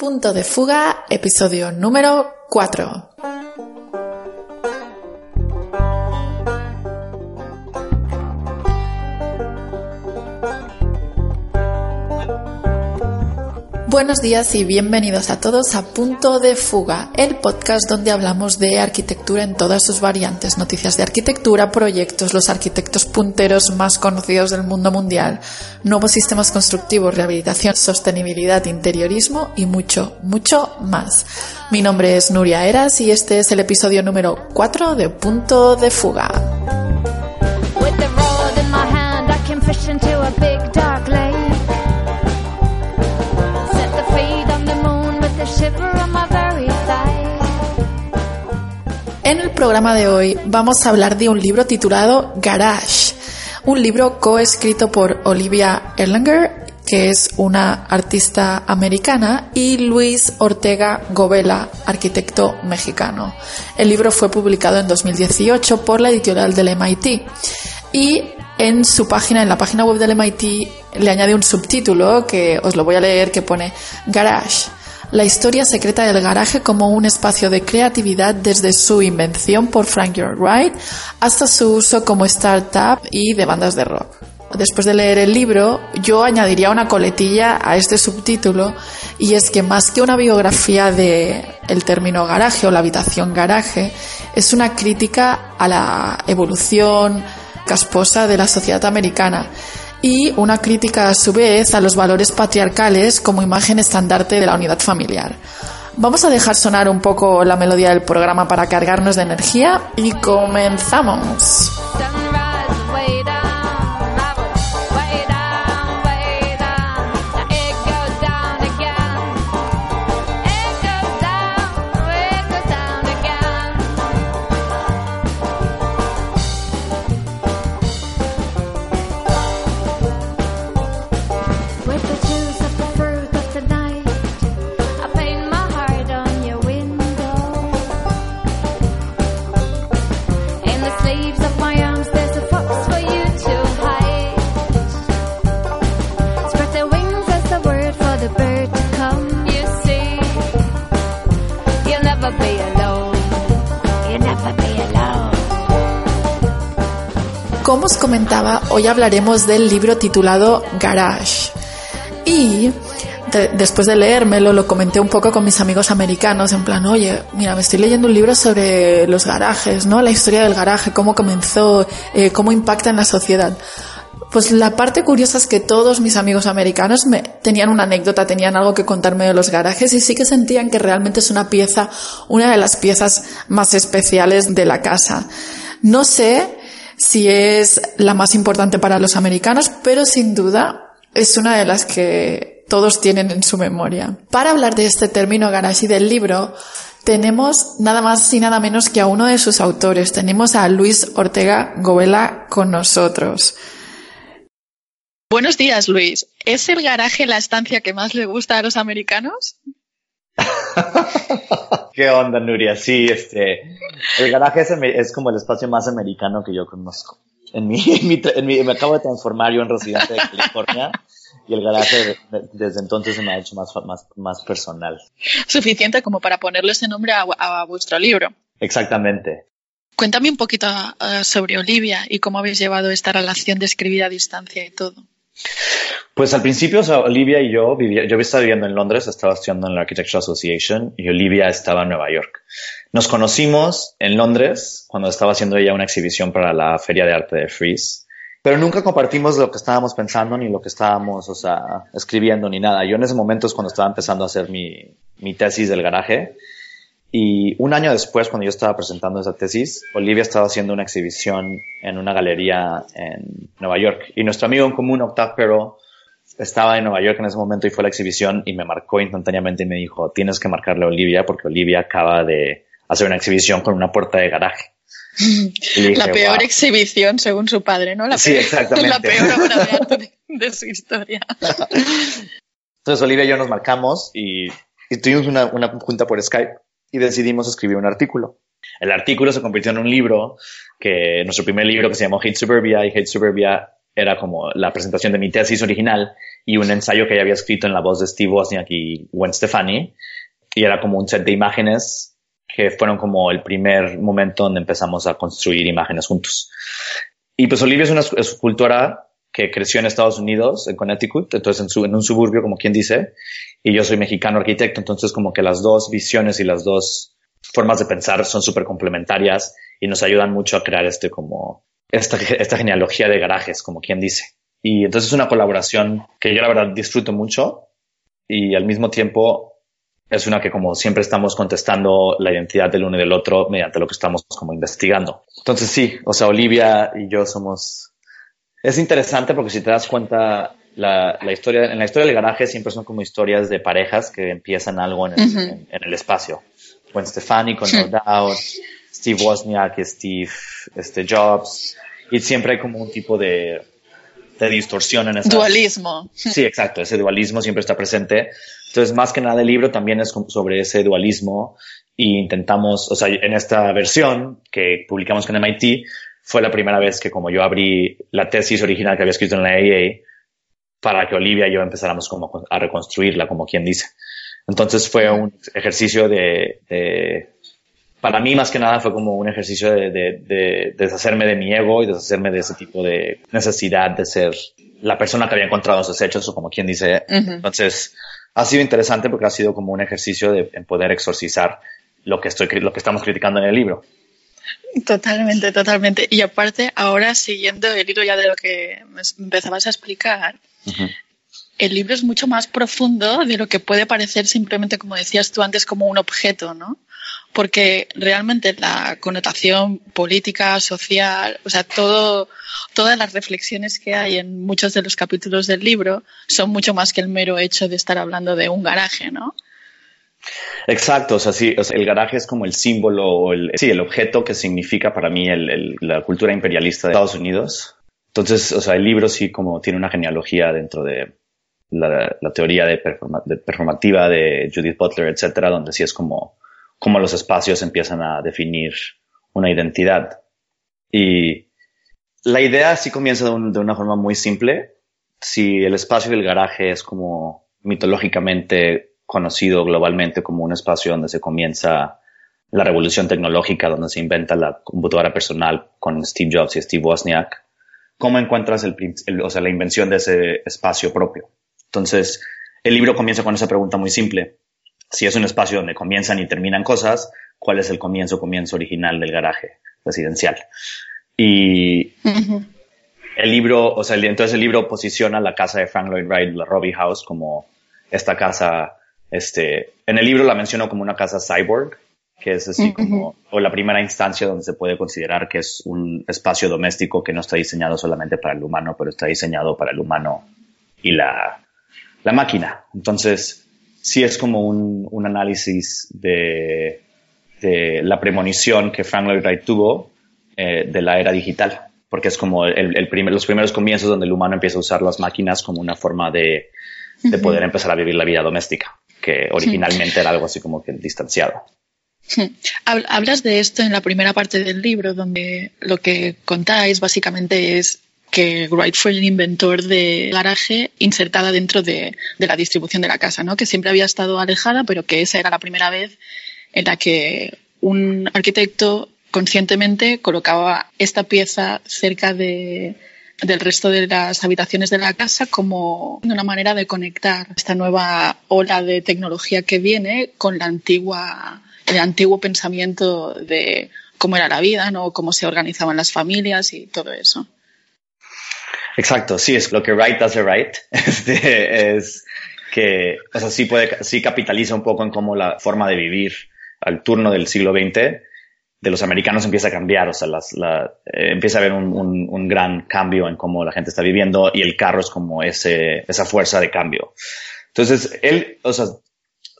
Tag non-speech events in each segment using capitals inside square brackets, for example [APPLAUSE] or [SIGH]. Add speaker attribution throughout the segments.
Speaker 1: Punto de fuga, episodio número 4. Buenos días y bienvenidos a todos a Punto de Fuga, el podcast donde hablamos de arquitectura en todas sus variantes, noticias de arquitectura, proyectos, los arquitectos punteros más conocidos del mundo mundial, nuevos sistemas constructivos, rehabilitación, sostenibilidad, interiorismo y mucho, mucho más. Mi nombre es Nuria Eras y este es el episodio número 4 de Punto de Fuga. En el programa de hoy vamos a hablar de un libro titulado Garage, un libro coescrito por Olivia Erlanger, que es una artista americana, y Luis Ortega Govela, arquitecto mexicano. El libro fue publicado en 2018 por la editorial del MIT y en su página, en la página web del MIT, le añade un subtítulo que os lo voy a leer que pone Garage la historia secreta del garaje como un espacio de creatividad desde su invención por Frank Lloyd Wright hasta su uso como startup y de bandas de rock. Después de leer el libro, yo añadiría una coletilla a este subtítulo y es que más que una biografía de el término garaje o la habitación garaje, es una crítica a la evolución casposa de la sociedad americana y una crítica a su vez a los valores patriarcales como imagen estandarte de la unidad familiar. Vamos a dejar sonar un poco la melodía del programa para cargarnos de energía y comenzamos. Os comentaba, hoy hablaremos del libro titulado Garage. Y después de leérmelo, lo comenté un poco con mis amigos americanos, en plan, oye, mira, me estoy leyendo un libro sobre los garajes, ¿no? La historia del garaje, cómo comenzó, eh, cómo impacta en la sociedad. Pues la parte curiosa es que todos mis amigos americanos me, tenían una anécdota, tenían algo que contarme de los garajes y sí que sentían que realmente es una pieza, una de las piezas más especiales de la casa. No sé si es la más importante para los americanos, pero sin duda es una de las que todos tienen en su memoria. Para hablar de este término garage y del libro, tenemos nada más y nada menos que a uno de sus autores. Tenemos a Luis Ortega Govela con nosotros.
Speaker 2: Buenos días, Luis. ¿Es el garaje la estancia que más le gusta a los americanos? [LAUGHS]
Speaker 3: ¿Qué onda, Nuria? Sí, este, el garaje es, como el espacio más americano que yo conozco. En mi, [LAUGHS] en mi, me acabo de transformar yo en residente de California y el garaje desde entonces se me ha hecho más, más, más personal.
Speaker 2: Suficiente como para ponerle ese nombre a, vuestro libro.
Speaker 3: Exactamente.
Speaker 2: Cuéntame un poquito eh, sobre Olivia y cómo habéis llevado esta relación de escribir a distancia y todo.
Speaker 3: Pues al principio, Olivia y yo, vivía, yo estaba viviendo en Londres, estaba estudiando en la Architecture Association y Olivia estaba en Nueva York. Nos conocimos en Londres cuando estaba haciendo ella una exhibición para la Feria de Arte de Freeze, pero nunca compartimos lo que estábamos pensando ni lo que estábamos, o sea, escribiendo ni nada. Yo en ese momento es cuando estaba empezando a hacer mi, mi tesis del garaje y un año después, cuando yo estaba presentando esa tesis, Olivia estaba haciendo una exhibición en una galería en Nueva York. Y nuestro amigo en común, Octave Pero, estaba en Nueva York en ese momento y fue a la exhibición y me marcó instantáneamente y me dijo, tienes que marcarle a Olivia porque Olivia acaba de hacer una exhibición con una puerta de garaje. [LAUGHS]
Speaker 2: la peor exhibición según su padre, ¿no? La
Speaker 3: sí,
Speaker 2: peor,
Speaker 3: exactamente. [LAUGHS]
Speaker 2: La peor obra de arte de, su historia.
Speaker 3: Entonces Olivia y yo nos marcamos y, tuvimos una, una junta por Skype y decidimos escribir un artículo. El artículo se convirtió en un libro, que nuestro primer libro que se llamó Hate Suburbia y Hate Suburbia era como la presentación de mi tesis original y un ensayo que ya había escrito en la voz de Steve Wozniak y Gwen Stefani. Y era como un set de imágenes que fueron como el primer momento donde empezamos a construir imágenes juntos. Y pues Olivia es una escultora que creció en Estados Unidos, en Connecticut, entonces en, en un suburbio, como quien dice, y yo soy mexicano arquitecto, entonces como que las dos visiones y las dos formas de pensar son súper complementarias y nos ayudan mucho a crear este como, esta, esta genealogía de garajes, como quien dice. Y entonces es una colaboración que yo la verdad disfruto mucho y al mismo tiempo es una que como siempre estamos contestando la identidad del uno y del otro mediante lo que estamos como investigando. Entonces sí, o sea, Olivia y yo somos... Es interesante porque si te das cuenta, la, la historia, en la historia del garaje siempre son como historias de parejas que empiezan algo en el, en, en el espacio. Gwen Stefani con No Doubt, Steve Wozniak, Steve este, Jobs, y siempre hay como un tipo de, de distorsión en ese
Speaker 1: Dualismo.
Speaker 3: Sí, exacto, ese dualismo siempre está presente. Entonces, más que nada el libro también es sobre ese dualismo y intentamos, o sea, en esta versión que publicamos con MIT, fue la primera vez que como yo abrí la tesis original que había escrito en la AA para que Olivia y yo empezáramos como a reconstruirla, como quien dice. Entonces fue un ejercicio de, de, para mí más que nada fue como un ejercicio de, de, de, deshacerme de mi ego y deshacerme de ese tipo de necesidad de ser la persona que había encontrado esos hechos o como quien dice. Uh -huh. Entonces ha sido interesante porque ha sido como un ejercicio de en poder exorcizar lo que estoy, lo que estamos criticando en el libro.
Speaker 1: Totalmente, totalmente. Y aparte, ahora siguiendo el hilo ya de lo que empezabas a explicar, uh -huh el libro es mucho más profundo de lo que puede parecer simplemente, como decías tú antes, como un objeto, ¿no? Porque realmente la connotación política, social, o sea, todo, todas las reflexiones que hay en muchos de los capítulos del libro son mucho más que el mero hecho de estar hablando de un garaje, ¿no?
Speaker 3: Exacto, o sea, sí, o sea, el garaje es como el símbolo, el, sí, el objeto que significa para mí el, el, la cultura imperialista de Estados Unidos. Entonces, o sea, el libro sí como tiene una genealogía dentro de, la, teoría de, performa, performativa de Judith Butler, etcétera, donde sí es como, como los espacios empiezan a definir una identidad. Y la idea sí comienza de, de una forma muy simple. Si el espacio del garaje es como mitológicamente conocido globalmente como un espacio donde se comienza la revolución tecnológica, donde se inventa la computadora personal con Steve Jobs y Steve Wozniak, ¿cómo encuentras el, el, o sea, la invención de ese espacio propio? Entonces, el libro comienza con esa pregunta muy simple. Si es un espacio donde comienzan y terminan cosas, ¿cuál es el comienzo, comienzo original del garaje residencial? Y uh -huh. el libro, o sea, el, entonces el libro posiciona la casa de Frank Lloyd Wright, la Robbie House, como esta casa, este, en el libro la menciono como una casa cyborg, que es así uh -huh. como, o la primera instancia donde se puede considerar que es un espacio doméstico que no está diseñado solamente para el humano, pero está diseñado para el humano y la, la máquina. Entonces, sí es como un, un análisis de, de, la premonición que Frank Lloyd Wright tuvo eh, de la era digital, porque es como el, el primer, los primeros comienzos donde el humano empieza a usar las máquinas como una forma de, de poder empezar a vivir la vida doméstica, que originalmente era algo así como que distanciado. [LAUGHS]
Speaker 1: Hablas de esto en la primera parte del libro, donde lo que contáis básicamente es que Wright fue el inventor de garaje insertada dentro de, de, la distribución de la casa, ¿no? que siempre había estado alejada, pero que esa era la primera vez en la que un arquitecto conscientemente colocaba esta pieza cerca de, del resto de las habitaciones de la casa como una manera de conectar esta nueva ola de tecnología que viene con la antigua, el antiguo pensamiento de cómo era la vida, ¿no? cómo se organizaban las familias y todo eso.
Speaker 3: Exacto, sí, es lo que Wright hace Wright. [LAUGHS] Este, es que, o sea, sí puede, sí capitaliza un poco en cómo la forma de vivir al turno del siglo XX de los americanos empieza a cambiar, o sea, las, la, eh, empieza a haber un, un, un, gran cambio en cómo la gente está viviendo y el carro es como ese, esa fuerza de cambio. Entonces, él, o sea,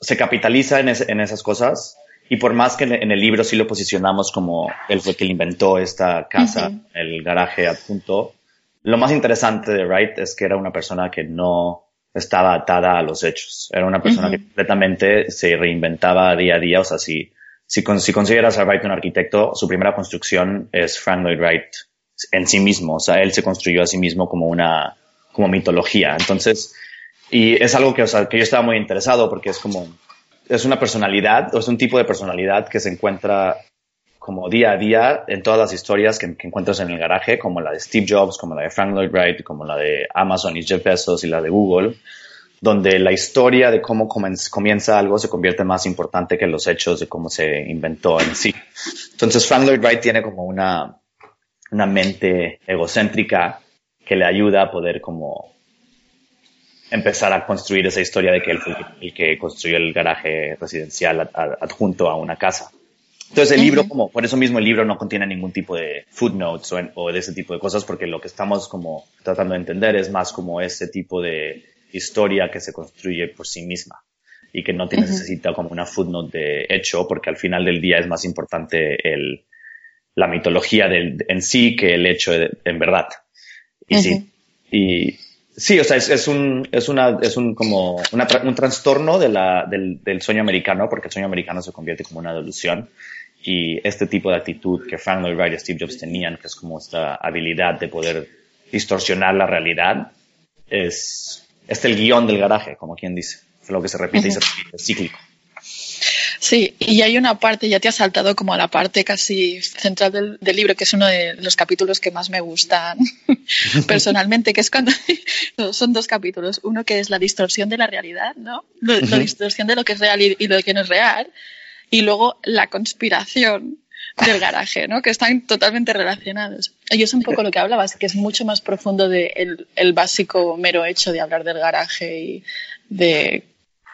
Speaker 3: se capitaliza en, ese, en esas cosas y por más que en el libro sí lo posicionamos como él fue el que inventó esta casa, uh -huh. el garaje adjunto, lo más interesante de Wright es que era una persona que no estaba atada a los hechos. Era una persona uh -huh. que completamente se reinventaba día a día. O sea, si, si, si consideras a Wright un arquitecto, su primera construcción es Frank Lloyd Wright en sí mismo, o sea, él se construyó a sí mismo como una, como mitología. Entonces, y es algo que, o sea, que yo estaba muy interesado porque es como, es una personalidad, o es un tipo de personalidad que se encuentra como día a día en todas las historias que, encuentras en el garaje, como la de Steve Jobs, como la de Frank Lloyd Wright, como la de Amazon y Jeff Bezos y la de Google, donde la historia de cómo comienza algo se convierte más importante que los hechos de cómo se inventó en sí. Entonces Frank Lloyd Wright tiene como una, una mente egocéntrica que le ayuda a poder como empezar a construir esa historia de que él fue el que construyó el garaje residencial adjunto a una casa. Entonces el libro, como por eso mismo el libro no contiene ningún tipo de footnotes o, de ese tipo de cosas, porque lo que estamos como tratando de entender es más como ese tipo de historia que se construye por sí misma y que no te necesita como una footnote de hecho, porque al final del día es más importante el, la mitología del, en sí que el hecho en verdad. Y sí, y sí, o sea, es, es, un, es una, es un como un trastorno de la, del, del, sueño americano, porque el sueño americano se convierte como una delusión y este tipo de actitud que Frank Lloyd Wright y Steve Jobs tenían, que es como esta habilidad de poder distorsionar la realidad, es, es el guion del garaje, como quien dice. Es lo que se repite y se repite, es cíclico.
Speaker 1: Sí, y hay una parte, ya te has saltado como a la parte casi central del, del, libro, que es uno de los capítulos que más me gustan [LAUGHS] personalmente, que es cuando [LAUGHS] son dos capítulos. Uno que es la distorsión de la realidad, ¿no? La distorsión de lo que es real y, y, lo que no es real y luego la conspiración del garaje, ¿no? Que están totalmente relacionados. Y es un poco lo que hablabas, que es mucho más profundo del el básico mero hecho de hablar del garaje y de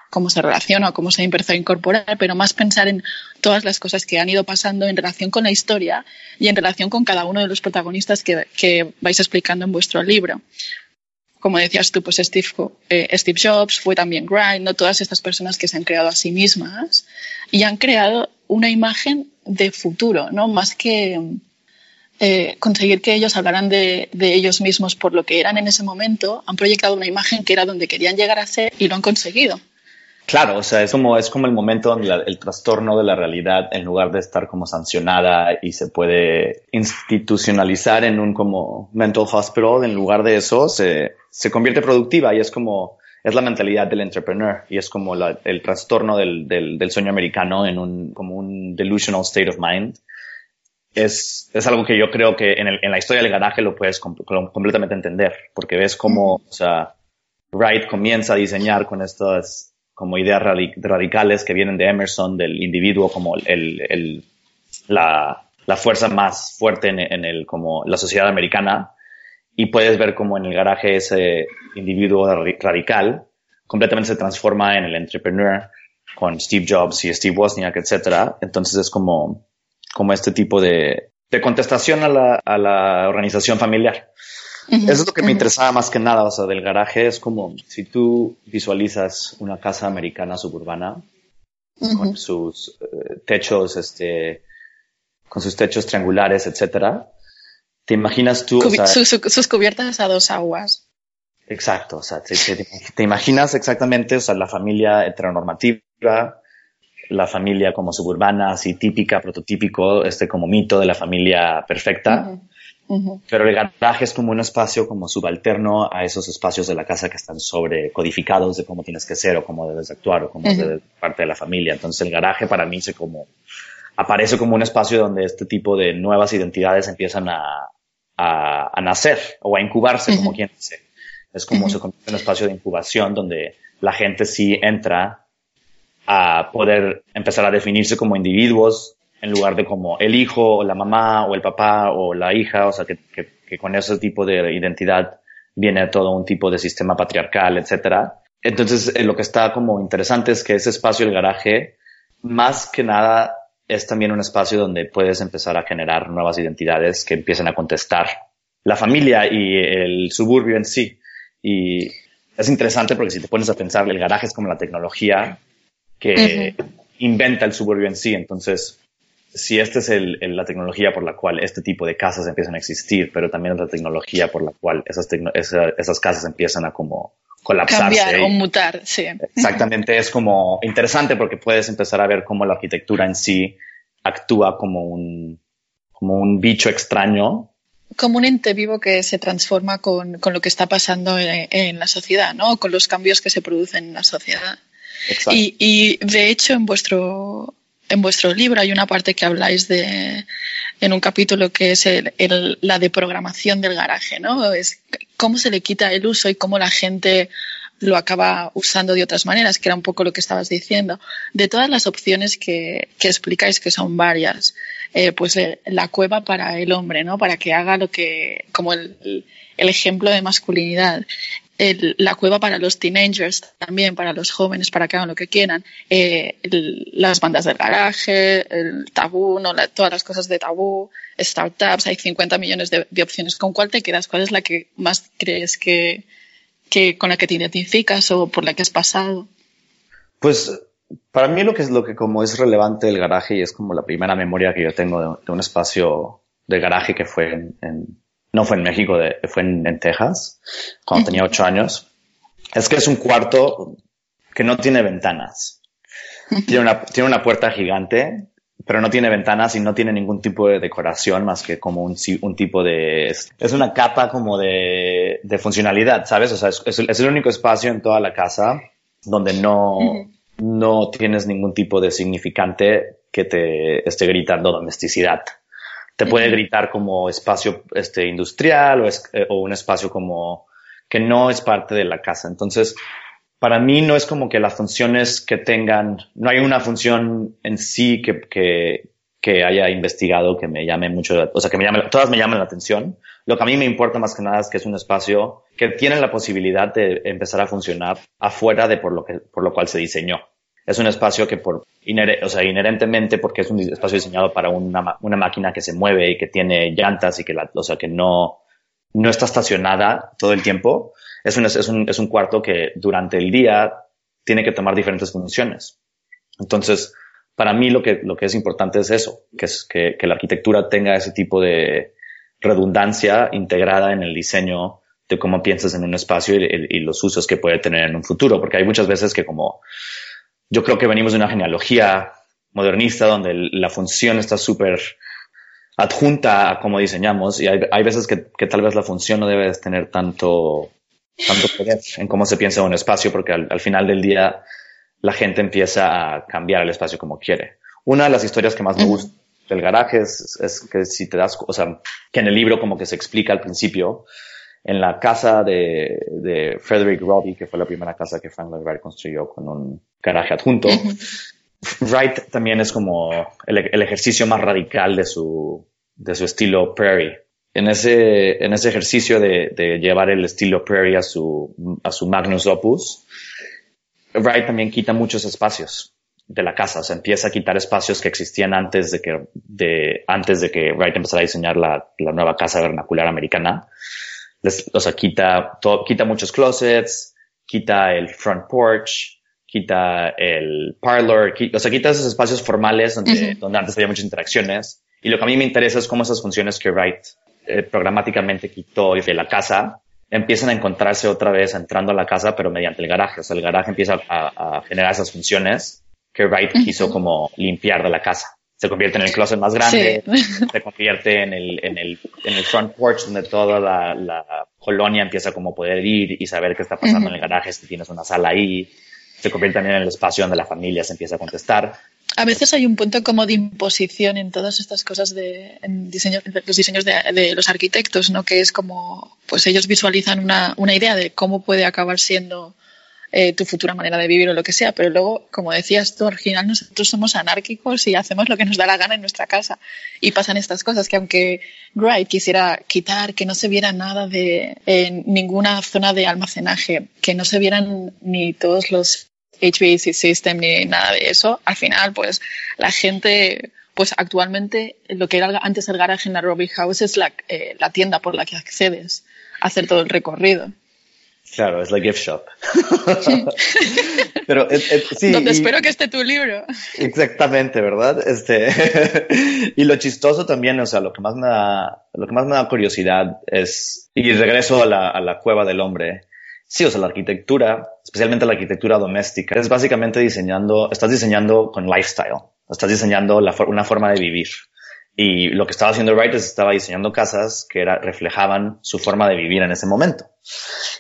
Speaker 1: cómo se relaciona o cómo se empezó a incorporar, pero más pensar en todas las cosas que han ido pasando en relación con la historia y en relación con cada uno de los protagonistas que, que vais explicando en vuestro libro como decías tú, pues Steve, eh, Steve Jobs, fue también Grind, ¿no? todas estas personas que se han creado a sí mismas y han creado una imagen de futuro, ¿no? Más que eh, conseguir que ellos hablaran de, de, ellos mismos por lo que eran en ese momento, han proyectado una imagen que era donde querían llegar a ser y lo han conseguido.
Speaker 3: Claro, o sea, es como, es como el momento donde el trastorno de la realidad, en lugar de estar como sancionada y se puede institucionalizar en un como mental hospital, en lugar de eso, se, se convierte productiva y es como, es la mentalidad del entrepreneur y es como el trastorno del, del, del, sueño americano en un, como un delusional state of mind. Es, es algo que yo creo que en, el, en la historia del garaje lo puedes completamente entender, porque ves cómo, o sea, Wright comienza a diseñar con estas como ideas radicales que vienen de Emerson, del individuo como el, el, la, la, fuerza más fuerte en, el, como la sociedad americana. Y puedes ver como en el garaje ese individuo radical completamente se transforma en el entrepreneur con Steve Jobs y Steve Wozniak, etc. Entonces es como, como este tipo de, de contestación a la, a la organización familiar. Eso es lo que me interesaba más que nada, o sea, del garaje es como si tú visualizas una casa americana suburbana con sus eh, techos, este, con sus techos triangulares, etcétera. ¿Te imaginas tú?
Speaker 1: sus cubiertas a dos aguas.
Speaker 3: Exacto, o sea, te, te, imaginas exactamente, o sea, la familia heteronormativa, la familia como suburbana, así típica, prototípico, este como mito de la familia perfecta. Pero el garaje es como un espacio como subalterno a esos espacios de la casa que están sobrecodificados de cómo tienes que ser o cómo debes actuar o cómo debes parte de la familia. Entonces el garaje para mí se como aparece como un espacio donde este tipo de nuevas identidades empiezan a, a, nacer o a incubarse, como quien dice. Es como se convierte en un espacio de incubación donde la gente sí entra a poder empezar a definirse como individuos, en lugar de como el hijo o la mamá o el papá o la hija, o sea, que, que, con ese tipo de identidad viene todo un tipo de sistema patriarcal, etcétera. Entonces, eh, lo que está como interesante es que ese espacio, el garaje, más que nada es también un espacio donde puedes empezar a generar nuevas identidades que empiecen a contestar la familia y el suburbio en sí. Y es interesante porque si te pones a pensar, el garaje es como la tecnología que inventa el suburbio en sí. Entonces, si esta es el, la tecnología por la cual este tipo de casas empiezan a existir, pero también es la tecnología por la cual esas, esas casas empiezan a como colapsarse.
Speaker 1: Cambiar o mutar, sí.
Speaker 3: Exactamente, es como interesante porque puedes empezar a ver cómo la arquitectura en sí actúa como un, como un bicho extraño
Speaker 1: como un ente vivo que se transforma con, con lo que está pasando en, en, la sociedad, ¿no? Con los cambios que se producen en la sociedad. Y, y, de hecho, en vuestro, en vuestro libro hay una parte que habláis de, en un capítulo que es el, la deprogramación del garaje, ¿no? Es cómo se le quita el uso y cómo la gente lo acaba usando de otras maneras, que era un poco lo que estabas diciendo. De todas las opciones que, explicáis, que son varias, eh, pues eh, la cueva para el hombre, ¿no? Para que haga lo que, como el ejemplo de masculinidad. El, la cueva para los teenagers también, para los jóvenes, para que hagan lo que quieran. Eh, las bandas del garaje, el tabú, todas las cosas de tabú, startups, hay 50 millones de, opciones. ¿Con cuál te quedas? ¿Cuál es la que más crees que, con la que te identificas o por la que has pasado?
Speaker 3: Pues para mí lo que es lo que como es relevante el garaje y es como la primera memoria que yo tengo de, un espacio de garaje que fue en no fue en México, de, fue en, en, Texas, cuando tenía ocho años, es que es un cuarto que no tiene ventanas. Tiene una, tiene una puerta gigante, pero no tiene ventanas y no tiene ningún tipo de decoración más que como un, un tipo de... Es una capa como de, de funcionalidad, ¿sabes? O sea, es, es, el único espacio en toda la casa donde no, uh -huh. no tienes ningún tipo de significante que te esté gritando domesticidad te puede gritar como espacio este, industrial o, es, eh, o, un espacio como que no es parte de la casa. Entonces, para mí no es como que las funciones que tengan, no hay una función en sí que, que, que haya investigado que me llame mucho, o sea, que me llame, todas me llaman la atención. Lo que a mí me importa más que nada es que es un espacio que tiene la posibilidad de empezar a funcionar afuera de por lo, que, por lo cual se diseñó es un espacio que por o sea, inherentemente porque es un espacio diseñado para una, una, máquina que se mueve y que tiene llantas y que la, o sea, que no, no está estacionada todo el tiempo, es un, es un, es un cuarto que durante el día tiene que tomar diferentes funciones. Entonces, para mí lo que, lo que es importante es eso, que es que, que la arquitectura tenga ese tipo de redundancia integrada en el diseño de cómo piensas en un espacio y, y, y los usos que puede tener en un futuro, porque hay muchas veces que como yo creo que venimos de una genealogía modernista donde la función está súper adjunta a cómo diseñamos y hay, hay veces que, que, tal vez la función no debe tener tanto, tanto poder en cómo se piensa un espacio porque al, al, final del día la gente empieza a cambiar el espacio como quiere. Una de las historias que más me gusta del garaje es, es que si te das, o sea, que en el libro como que se explica al principio, en la casa de, de Frederick Robbie, que fue la primera casa que Frank Lloyd Wright construyó con un garaje adjunto. [LAUGHS] Wright también es como el, el, ejercicio más radical de su, de su estilo prairie. En ese, en ese ejercicio de, de llevar el estilo prairie a su, a su magnus opus, Wright también quita muchos espacios de la casa, o sea, empieza a quitar espacios que existían antes de que, de, antes de que Wright empezara a diseñar la, la nueva casa vernacular americana les, o sea, quita, todo, quita muchos closets, quita el front porch, quita el parlor, quita, o sea, quita esos espacios formales donde, uh -huh. donde antes había muchas interacciones. Y lo que a mí me interesa es cómo esas funciones que Wright eh, programáticamente quitó de la casa empiezan a encontrarse otra vez entrando a la casa, pero mediante el garaje. O sea, el garaje empieza a, a generar esas funciones que Wright uh -huh. quiso como limpiar de la casa se convierte en el closet más grande, sí. [LAUGHS] se convierte en el, en el, en el front porch donde toda la, la colonia empieza como poder ir y saber qué está pasando uh -huh. en el garaje, si tienes una sala ahí, se convierte también en el espacio donde la familia se empieza a contestar.
Speaker 1: A veces hay un punto como de imposición en todas estas cosas de en diseño, los diseños de, de, los arquitectos, ¿no? Que es como, pues ellos visualizan una, una idea de cómo puede acabar siendo eh, tu futura manera de vivir o lo que sea, pero luego, como decías tú, al final nosotros somos anárquicos y hacemos lo que nos da la gana en nuestra casa. Y pasan estas cosas que aunque Wright quisiera quitar, que no se viera nada de ninguna zona de almacenaje, que no se vieran ni todos los HVAC system ni nada de eso, al final, pues la gente pues actualmente lo que era antes el garaje en la Robbie House es la, eh, la tienda por la que accedes a hacer todo el recorrido.
Speaker 3: Claro, es la gift shop. [LAUGHS] Pero eh, eh, sí.
Speaker 1: Donde y, espero que esté tu libro.
Speaker 3: Exactamente, ¿verdad? Este [LAUGHS] y lo chistoso también, o sea, lo que más me da, lo que más me da curiosidad es y regreso a la, a la cueva del hombre. Sí, o sea, la arquitectura, especialmente la arquitectura doméstica, es básicamente diseñando, estás diseñando con lifestyle, estás diseñando la, una forma de vivir. Y lo que estaba haciendo Wright es estaba diseñando casas que era, reflejaban su forma de vivir en ese momento.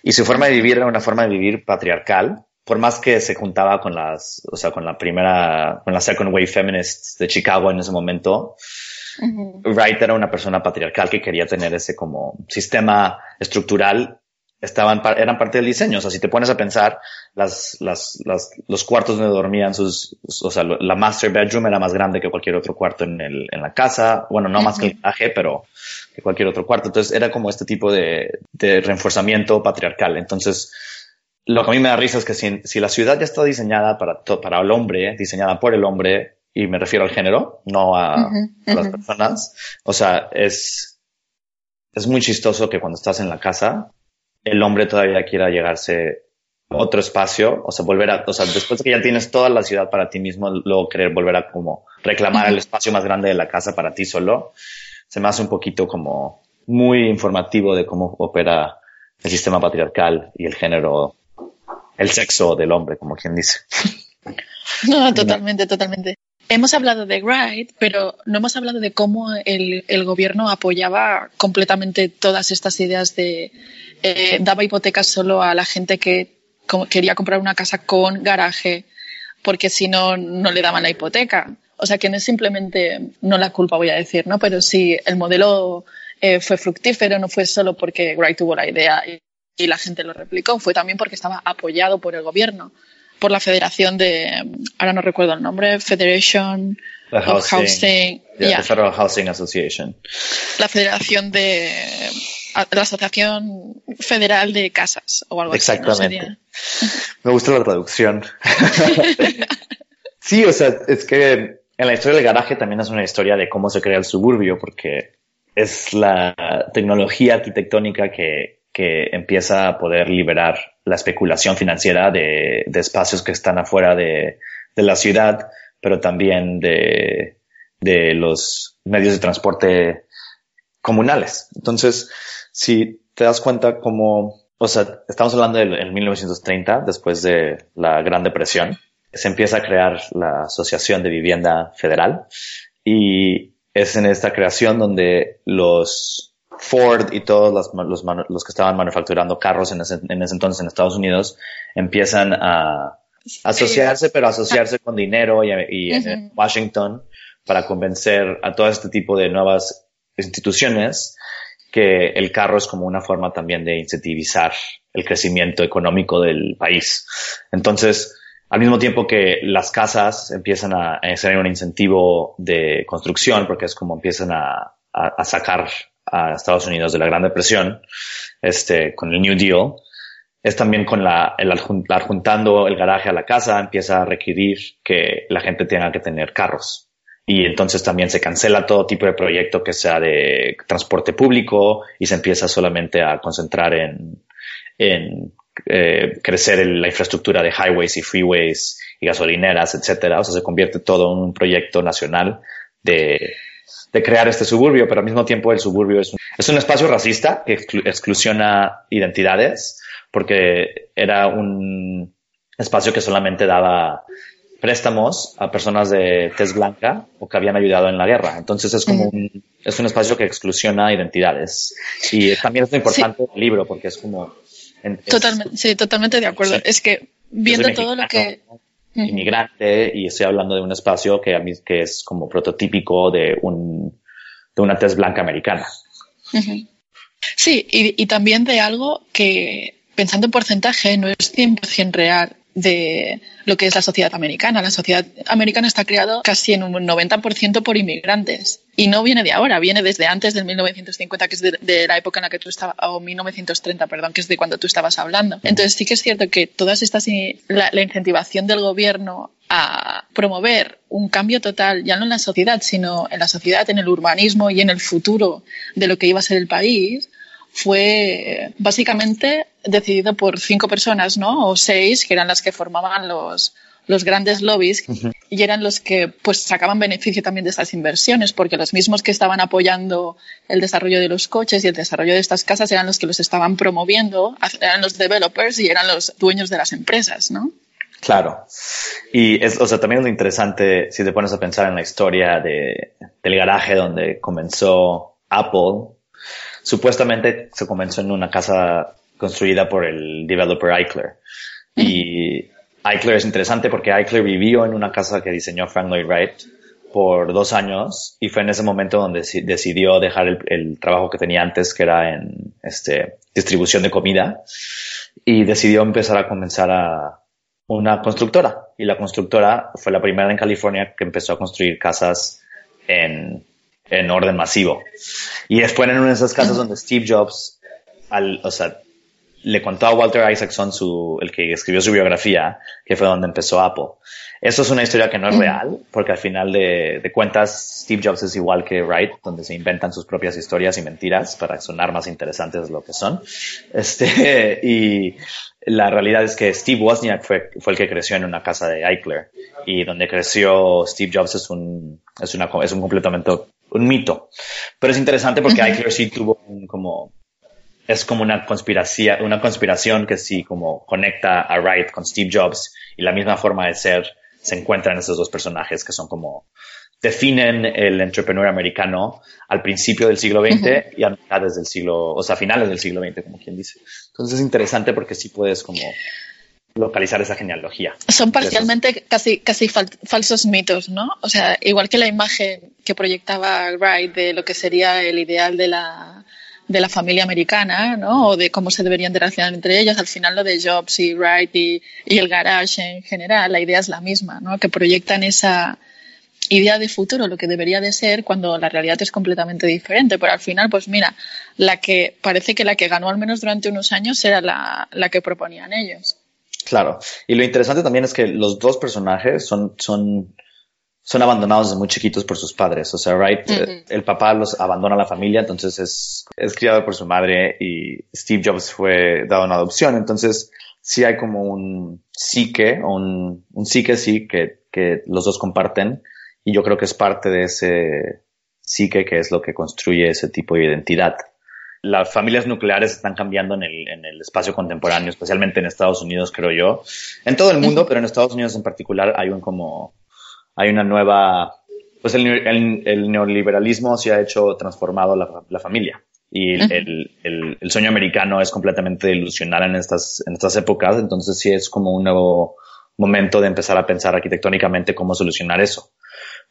Speaker 3: Y su forma de vivir era una forma de vivir patriarcal, por más que se juntaba con las, o sea, con la primera, con la Second Wave Feminists de Chicago en ese momento, Wright era una persona patriarcal que quería tener ese como sistema estructural estaban, eran parte del diseño. O sea, si te pones a pensar, las, las, las, los cuartos donde dormían sus, o sea, la master bedroom era más grande que cualquier otro cuarto en, el, en la casa. Bueno, no más que el traje, pero que cualquier otro cuarto. Entonces era como este tipo de, de reforzamiento patriarcal. Entonces, lo que a mí me da risa es que si, si la ciudad ya está diseñada para, para el hombre, diseñada por el hombre, y me refiero al género, no a, a las personas, o sea, es, es muy chistoso que cuando estás en la casa el hombre todavía quiera llegarse a otro espacio, o sea, volver a, o sea, después de que ya tienes toda la ciudad para ti mismo, luego querer volver a como reclamar el espacio más grande de la casa para ti solo, se me hace un poquito como muy informativo de cómo opera el sistema patriarcal y el género, el sexo del hombre, como quien dice. [LAUGHS]
Speaker 1: No, totalmente, totalmente. Hemos hablado de Wright, pero no hemos hablado de cómo el, el gobierno apoyaba completamente todas estas ideas de eh, daba hipotecas solo a la gente que quería comprar una casa con garaje, porque si no, no le daban la hipoteca. O sea que no es simplemente, no la culpa voy a decir, ¿no? Pero si el modelo eh, fue fructífero, no fue solo porque Wright tuvo la idea y, la gente lo replicó, fue también porque estaba apoyado por el gobierno, por la federación de, ahora no recuerdo el nombre, Federation of Housing,
Speaker 3: Federal Housing Association.
Speaker 1: La federación de la Asociación Federal de Casas o algo
Speaker 3: así. Exactamente. Me gusta la traducción. [LAUGHS] sí, o sea, es que en la historia del garaje también es una historia de cómo se crea el suburbio, porque es la tecnología arquitectónica que, que empieza a poder liberar la especulación financiera de, de espacios que están afuera de, de, la ciudad, pero también de, de los medios de transporte comunales. Entonces, si te das cuenta como, o sea, estamos hablando del 1930, después de la Gran Depresión, se empieza a crear la Asociación de Vivienda Federal y es en esta creación donde los Ford y todos los, los, los que estaban manufacturando carros en ese, en ese, entonces en Estados Unidos empiezan a asociarse, pero asociarse con dinero y, y en Washington para convencer a todo este tipo de nuevas instituciones que el carro es como una forma también de incentivizar el crecimiento económico del país. Entonces, al mismo tiempo que las casas empiezan a, ser un incentivo de construcción, porque es como empiezan a, sacar a Estados Unidos de la Gran Depresión, este, con el New Deal, es también con la, el adjuntando el garaje a la casa, empieza a requerir que la gente tenga que tener carros y entonces también se cancela todo tipo de proyecto que sea de transporte público y se empieza solamente a concentrar en, en eh, crecer la infraestructura de highways y freeways y gasolineras, etcétera. O sea, se convierte todo en un proyecto nacional de, de crear este suburbio, pero al mismo tiempo el suburbio es un, es un espacio racista que exclusiona identidades porque era un espacio que solamente daba préstamos a personas de tez blanca o que habían ayudado en la guerra. Entonces es como un, es un espacio que exclusiona identidades. Y también es muy importante el libro porque es como...
Speaker 1: totalmente, sí, totalmente de acuerdo. es que viendo todo lo que...
Speaker 3: Inmigrante y estoy hablando de un espacio que a mí que es como prototípico de un de una tez blanca americana.
Speaker 1: Sí, y, y también de algo que pensando en porcentaje no es 100% real de lo que es la sociedad americana. La sociedad americana está creada casi en un 90% por inmigrantes. Y no viene de ahora, viene desde antes del 1950, que es de, la época en la que tú estabas, o 1930, perdón, que es de cuando tú estabas hablando. Entonces sí que es cierto que todas estas, la, la incentivación del gobierno a promover un cambio total, ya no en la sociedad, sino en la sociedad, en el urbanismo y en el futuro de lo que iba a ser el país, fue básicamente decidido por cinco personas, ¿no? O seis, que eran las que formaban los, los grandes lobbies y eran los que pues sacaban beneficio también de estas inversiones porque los mismos que estaban apoyando el desarrollo de los coches y el desarrollo de estas casas eran los que los estaban promoviendo, eran los developers y eran los dueños de las empresas, ¿no?
Speaker 3: Claro. Y es, o sea, también es lo interesante si te pones a pensar en la historia de, del garaje donde comenzó Apple. Supuestamente se comenzó en una casa construida por el developer Eichler. Y Eichler es interesante porque Eichler vivió en una casa que diseñó Frank Lloyd Wright por dos años y fue en ese momento donde decidió dejar el, el, trabajo que tenía antes, que era en este, distribución de comida, y decidió empezar a comenzar a una constructora. Y la constructora fue la primera en California que empezó a construir casas en, en orden masivo. Y después en una de esas casas donde Steve Jobs, al, o sea, le contó a Walter Isaacson, su, el que escribió su biografía, que fue donde empezó Apple. Eso es una historia que no es real, porque al final de, de, cuentas Steve Jobs es igual que Wright, donde se inventan sus propias historias y mentiras para sonar más interesantes de lo que son. Este, [LAUGHS] y la realidad es que Steve Wozniak fue, fue el que creció en una casa de Eichler y donde creció Steve Jobs es un, es una, es un completamente un mito. Pero es interesante porque Eichler sí tuvo un, como es como una conspiración, una conspiración que sí como conecta a Wright con Steve Jobs y la misma forma de ser se encuentran esos dos personajes que son como definen el entrepreneur americano al principio del siglo XX y a mitades del siglo, o sea, finales del siglo XX, como quien dice. Entonces es interesante porque sí puedes como localizar esa genealogía.
Speaker 1: Son parcialmente casi, casi falsos mitos, ¿no? O sea, igual que la imagen que proyectaba Wright de lo que sería el ideal de la, de la familia americana, ¿no? O de cómo se deberían de relacionar entre ellas. Al final lo de Jobs y Wright y, y, el garage en general, la idea es la misma, ¿no? Que proyectan esa idea de futuro, lo que debería de ser, cuando la realidad es completamente diferente. Pero al final, pues mira, la que parece que la que ganó al menos durante unos años era la, la que proponían ellos.
Speaker 3: Claro. Y lo interesante también es que los dos personajes son, son son abandonados desde muy chiquitos por sus padres. O sea, Wright, eh, el papá los abandona a la familia, entonces es, es criado por su madre y Steve Jobs fue dado en adopción. Entonces, sí hay como un psique, un, un psique sí que, que los dos comparten y yo creo que es parte de ese psique que es lo que construye ese tipo de identidad. Las familias nucleares están cambiando en el, en el espacio contemporáneo, especialmente en Estados Unidos, creo yo. En todo el mundo, pero en Estados Unidos en particular hay un como hay una nueva, pues el, el, neoliberalismo se ha hecho transformado la, la familia. Y el, el, el, sueño americano es completamente ilusional en estas, en estas épocas, entonces sí es como un nuevo momento de empezar a pensar arquitectónicamente cómo solucionar eso.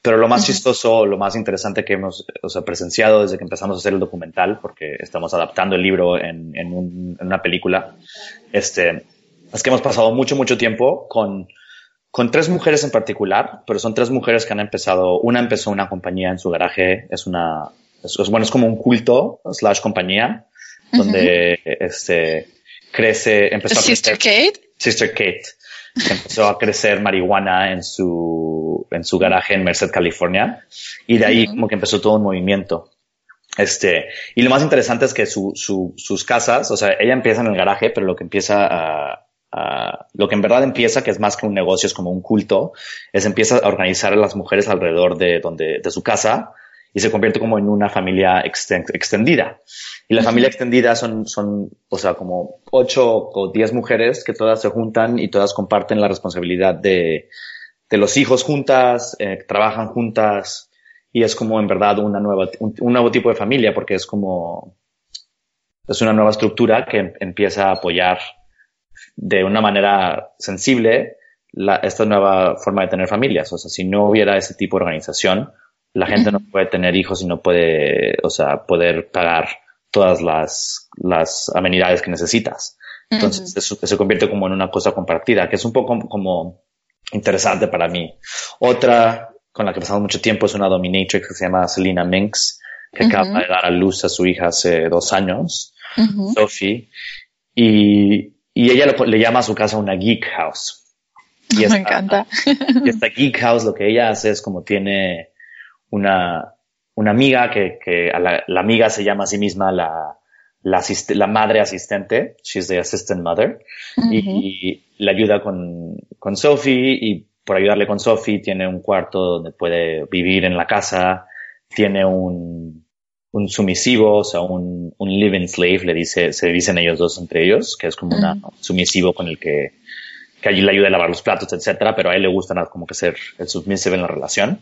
Speaker 3: Pero lo más chistoso, lo más interesante que hemos o sea, presenciado desde que empezamos a hacer el documental, porque estamos adaptando el libro en, en, un, en una película, este, es que hemos pasado mucho, mucho tiempo con con tres mujeres en particular, pero son tres mujeres que han empezado, una empezó una compañía en su garaje, es una, es, bueno, es como un culto slash compañía, donde este, crece, empezó a
Speaker 1: Sister Kate.
Speaker 3: Sister Kate. Empezó a crecer marihuana en su, en su garaje en Merced, California. Y de ahí como que empezó todo un movimiento. Este, y lo más interesante es que su, su, sus casas, o sea, ella empieza en el garaje, pero lo que empieza a, lo que en verdad empieza, que es más que un negocio, es como un culto, es empieza a organizar a las mujeres alrededor de donde, de su casa y se convierte como en una familia extendida. Y la familia extendida son, son, o sea, como ocho o diez mujeres que todas se juntan y todas comparten la responsabilidad de, de los hijos juntas, eh, trabajan juntas y es como en verdad una nueva, un, un, nuevo tipo de familia porque es como, es una nueva estructura que em, empieza a apoyar de una manera sensible la, esta nueva forma de tener familias. O sea, si no hubiera ese tipo de organización, la [LAUGHS] gente no puede tener hijos y no puede, o sea, poder pagar todas las, las amenidades que necesitas. Entonces, eso, se convierte como en una cosa compartida, que es un poco como interesante para mí. Otra con la que pasamos mucho tiempo es una dominatrix que se llama Selena Minx, que acaba de dar a luz a su hija hace dos años, Sophie. Y y ella le llama a su casa una geek house.
Speaker 1: Y [LAUGHS] esta, Me encanta.
Speaker 3: Y esta geek house lo que ella hace es como tiene una, una amiga que, que a la, la, amiga se llama a sí misma la, la, la madre asistente, she's the assistant mother, y, y, le ayuda con, con Sophie y por ayudarle con Sophie tiene un cuarto donde puede vivir en la casa, tiene un, un sumisivo, o sea, un, un living slave, le dice, se dicen ellos dos entre ellos, que es como un sumisivo con el que que allí le ayude a lavar los platos, etcétera, pero a él le gusta como que ser el submissive en la relación.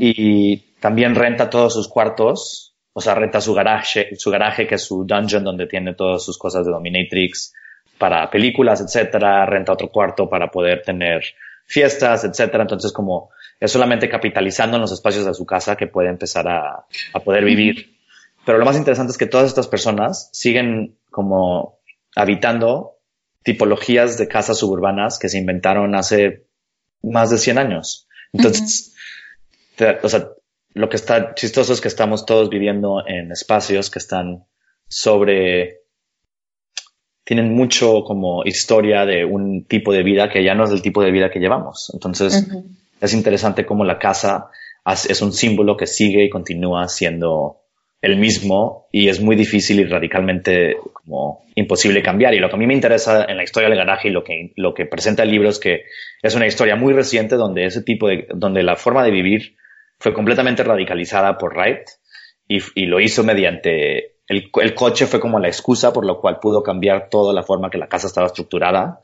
Speaker 3: Y también renta todos sus cuartos, o sea, renta su garaje, su garaje que es su dungeon donde tiene todas sus cosas de dominatrix para películas, etcétera, renta otro cuarto para poder tener fiestas, etcétera. Entonces, como es solamente capitalizando en los espacios de su casa que puede empezar a, a poder vivir. Pero lo más interesante es que todas estas personas siguen como habitando tipologías de casas suburbanas que se inventaron hace más de 100 años. Entonces, o sea, lo que está chistoso es que estamos todos viviendo en espacios que están sobre, tienen mucho como historia de un tipo de vida que ya no es el tipo de vida que llevamos. Entonces, es interesante cómo la casa es un símbolo que sigue y continúa siendo el mismo y es muy difícil y radicalmente como imposible cambiar. Y lo que a mí me interesa en la historia del garaje y lo que, lo que presenta el libro es que es una historia muy reciente donde ese tipo de, donde la forma de vivir fue completamente radicalizada por Wright y, y lo hizo mediante el, el, coche fue como la excusa por lo cual pudo cambiar toda la forma que la casa estaba estructurada.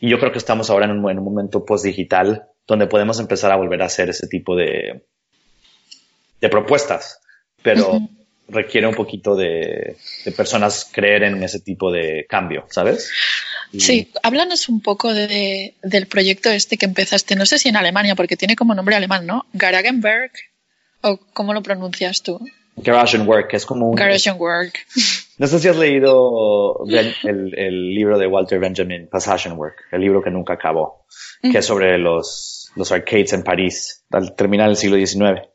Speaker 3: Y yo creo que estamos ahora en un, en un momento post-digital donde podemos empezar a volver a hacer ese tipo de, de propuestas. Pero requiere un poquito de, personas creer en ese tipo de cambio, ¿sabes?
Speaker 1: Sí, háblanos un poco de, del proyecto este que empezaste, no sé si en Alemania, porque tiene como nombre alemán, ¿no? Garagenberg, o cómo lo pronuncias tú.
Speaker 3: Garage and Work, es como un...
Speaker 1: Garage and Work. [LAUGHS]
Speaker 3: No sé si has leído el, el, libro de Walter Benjamin, Passage and Work, el libro que nunca acabó, que es sobre los, los arcades en París, al terminar el siglo XIX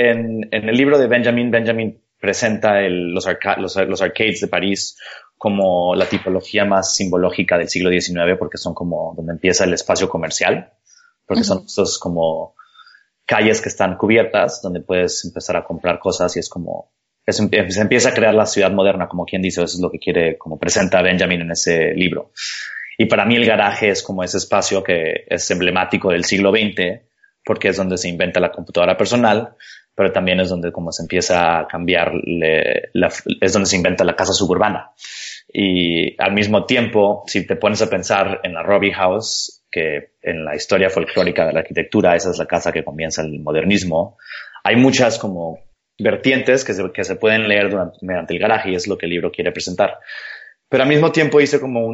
Speaker 3: en, el libro de Benjamin, Benjamin presenta los, los, arcades de París como la tipología más simbológica del siglo XIX porque son como donde empieza el espacio comercial, porque son estos como calles que están cubiertas donde puedes empezar a comprar cosas y es como se empieza a crear la ciudad moderna, como quien dice, eso es lo que quiere, como presenta Benjamin en ese libro. Y para mí el garaje es como ese espacio que es emblemático del siglo XX, porque es donde se inventa la computadora personal, pero también es donde como se empieza a cambiar, es donde se inventa la casa suburbana. Y al mismo tiempo, si te pones a pensar en la Robbie House, que en la historia folclórica de la arquitectura, esa es la casa que comienza el modernismo, hay muchas como vertientes que se, que se pueden leer mediante el garaje y es lo que el libro quiere presentar. Pero al mismo tiempo hice como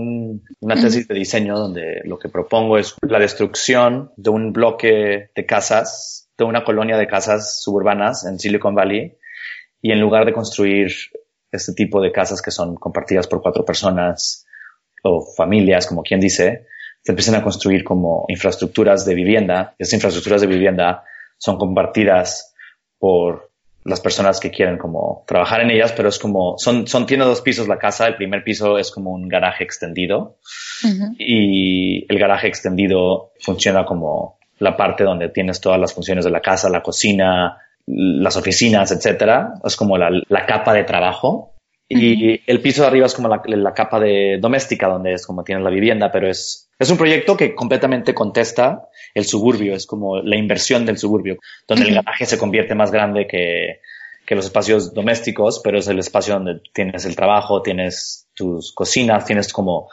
Speaker 3: una tesis de diseño donde lo que propongo es la destrucción de un bloque de casas de una colonia de casas suburbanas en Silicon Valley y en lugar de construir este tipo de casas que son compartidas por cuatro personas o familias, como quien dice, se empiezan a construir como infraestructuras de vivienda. Esas infraestructuras de vivienda son compartidas por las personas que quieren como trabajar en ellas, pero es como, son, son, tiene dos pisos la casa. El primer piso es como un garaje extendido y el garaje extendido funciona como la parte donde tienes todas las funciones de la casa, la cocina, las oficinas, etcétera. Es como la, capa de trabajo. Y el piso de arriba es como la, capa de doméstica, donde es como tienes la vivienda, pero es, es un proyecto que completamente contesta el suburbio, es como la inversión del suburbio, donde el garaje se convierte más grande que, que los espacios domésticos, pero es el espacio donde tienes el trabajo, tienes tus cocinas, tienes como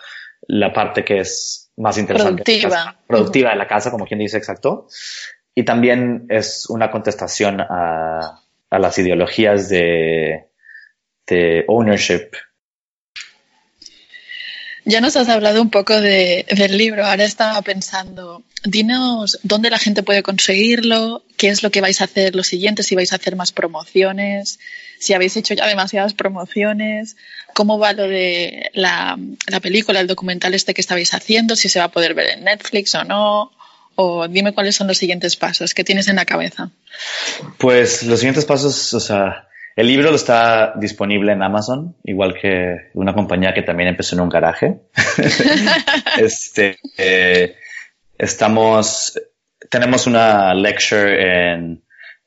Speaker 3: la parte que es más interesante.
Speaker 1: Productiva.
Speaker 3: productiva de la casa, como quien dice exacto. Y también es una contestación a, a las ideologías de, de ownership
Speaker 1: ya nos has hablado un poco de, del libro. Ahora estaba pensando, dinos dónde la gente puede conseguirlo, qué es lo que vais a hacer lo siguiente, si vais a hacer más promociones, si habéis hecho ya demasiadas promociones, cómo va lo de la, la película, el documental este que estabais haciendo, si se va a poder ver en Netflix o no, o dime cuáles son los siguientes pasos que tienes en la cabeza.
Speaker 3: Pues los siguientes pasos, o sea, el libro está disponible en Amazon, igual que una compañía que también empezó en un garaje. [LAUGHS] este, eh, estamos, tenemos una lecture en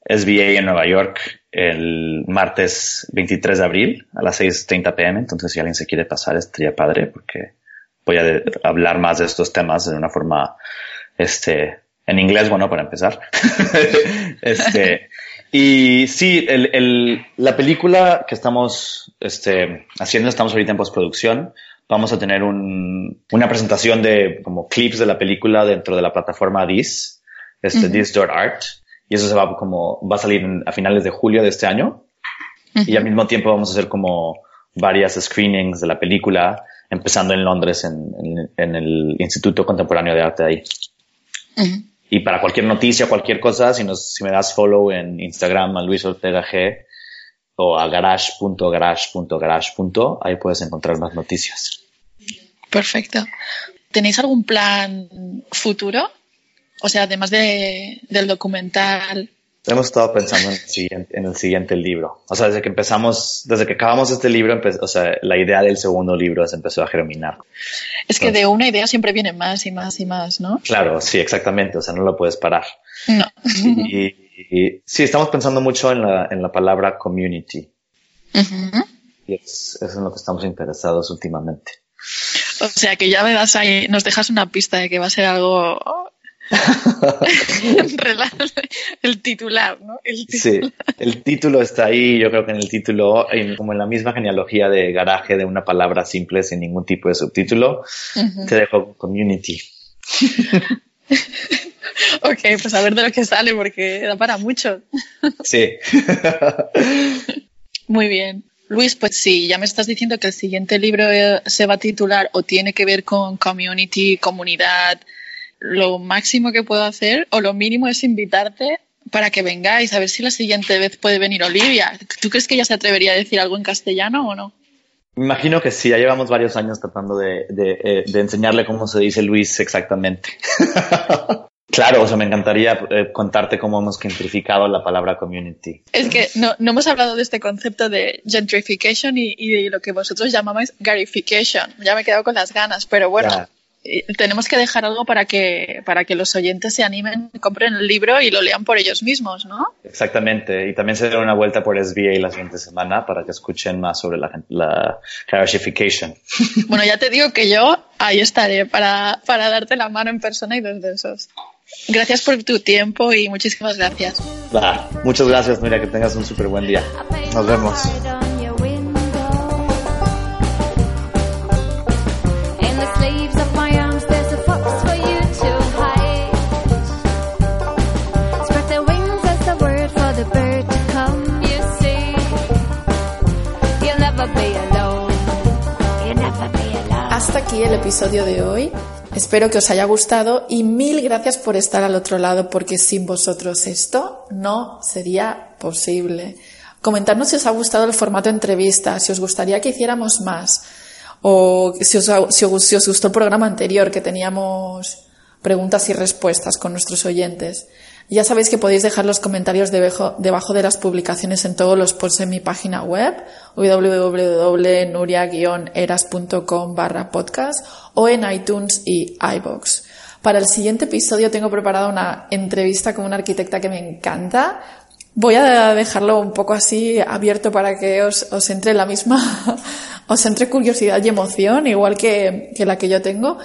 Speaker 3: SBA en Nueva York el martes 23 de abril a las 6.30 pm. Entonces, si alguien se quiere pasar, estaría padre porque voy a hablar más de estos temas de una forma, este, en inglés, bueno, para empezar. [LAUGHS] este, y sí, el, el, la película que estamos este, haciendo, estamos ahorita en postproducción. vamos a tener una presentación de como clips de la película dentro de la plataforma This, este This.art, y eso se va como, va a salir a finales de julio de este año. Y al mismo tiempo vamos a hacer como varias screenings de la película, empezando en Londres, en, el Instituto Contemporáneo de Arte ahí. Y para cualquier noticia, cualquier cosa, si, nos, si me das follow en Instagram a Luis Ortega G o a garage.garage.garage. Ahí puedes encontrar más noticias.
Speaker 1: Perfecto. ¿Tenéis algún plan futuro? O sea, además de, del documental.
Speaker 3: Hemos estado pensando en el, siguiente, en el siguiente libro. O sea, desde que empezamos, desde que acabamos este libro, o sea, la idea del segundo libro se empezó a germinar.
Speaker 1: Es que de una idea siempre viene más y más y más, ¿no?
Speaker 3: Claro, sí, exactamente. O sea, no lo puedes parar.
Speaker 1: No.
Speaker 3: Y, sí, estamos pensando mucho en la, en la palabra community. Y es, es en lo que estamos interesados últimamente.
Speaker 1: O sea, que ya me das ahí, nos dejas una pista de que va a ser algo [LAUGHS] el titular, ¿no?
Speaker 3: Sí, el título está ahí, yo creo que en el título, como en la misma genealogía de garaje de una palabra simple sin ningún tipo de subtítulo, te dejo community. [LAUGHS]
Speaker 1: ok, pues a ver de lo que sale porque da para mucho.
Speaker 3: sí. [LAUGHS]
Speaker 1: Muy bien. Luis, pues sí, ya me estás diciendo que el siguiente libro eh, se va a titular o tiene que ver con community, comunidad, lo máximo que puedo hacer o lo mínimo es invitarte para que vengáis, a ver si la siguiente vez puede venir Olivia. ¿Tú crees que ella se atrevería a decir algo en castellano o no?
Speaker 3: Imagino que sí, ya llevamos varios años tratando de, eh, enseñarle cómo se dice Luis exactamente. [LAUGHS] Claro, o sea, me encantaría eh, contarte cómo hemos gentrificado la palabra community.
Speaker 1: Es que no, hemos hablado de este concepto de gentrification y, de lo que vosotros llamáis garification. Ya me he quedado con las ganas, pero bueno, tenemos que dejar algo para que, para que los oyentes se animen, compren el libro y lo lean por ellos mismos, ¿no?
Speaker 3: Exactamente. Y también se den una vuelta por SBA la siguiente semana para que escuchen más sobre la, la [LAUGHS]
Speaker 1: Bueno, ya te digo que yo ahí estaré para, para darte la mano en persona y dos de esos. Gracias por tu tiempo y muchísimas gracias.
Speaker 3: muchas gracias, Mira, que tengas un súper buen día. Nos vemos.
Speaker 4: Aquí el episodio de hoy. Espero que os haya gustado y mil gracias por estar al otro lado porque sin vosotros esto no sería posible. Comentadnos si os ha gustado el formato entrevista, si os gustaría que hiciéramos más o si os gustó el programa anterior que teníamos preguntas y respuestas con nuestros oyentes. Ya sabéis que podéis dejar los comentarios debajo, de las publicaciones en todos los posts en mi página web www.nuria-eras.com barra podcast o en iTunes y iBox. Para el siguiente episodio tengo preparada una entrevista con una arquitecta que me encanta. Voy a dejarlo un poco así abierto para que os, os entre la misma, [LAUGHS] os entre curiosidad y emoción, igual que, que la que yo tengo.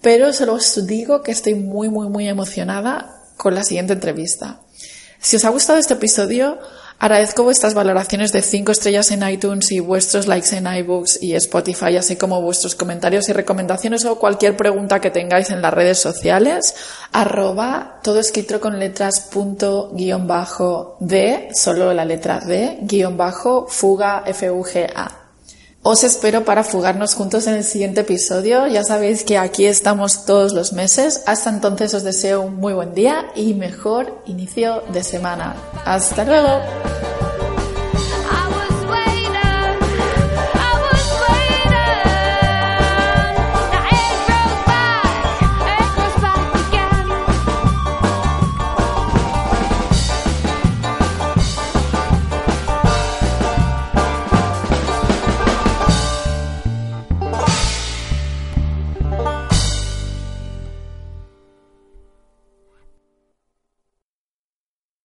Speaker 4: Pero se los digo que estoy muy, muy, muy emocionada con la siguiente entrevista. Si os ha gustado este episodio, agradezco vuestras valoraciones de 5 estrellas en iTunes y vuestros likes en iBooks y Spotify, así como vuestros comentarios y recomendaciones o cualquier pregunta que tengáis en las redes sociales. Arroba todo escrito con letras punto bajo D, solo la letra D, guion bajo fuga F-U-G-A. Os espero para fugarnos juntos en el siguiente episodio. Ya sabéis que aquí estamos todos los meses. Hasta entonces os deseo un muy buen día y mejor inicio de semana. Hasta luego.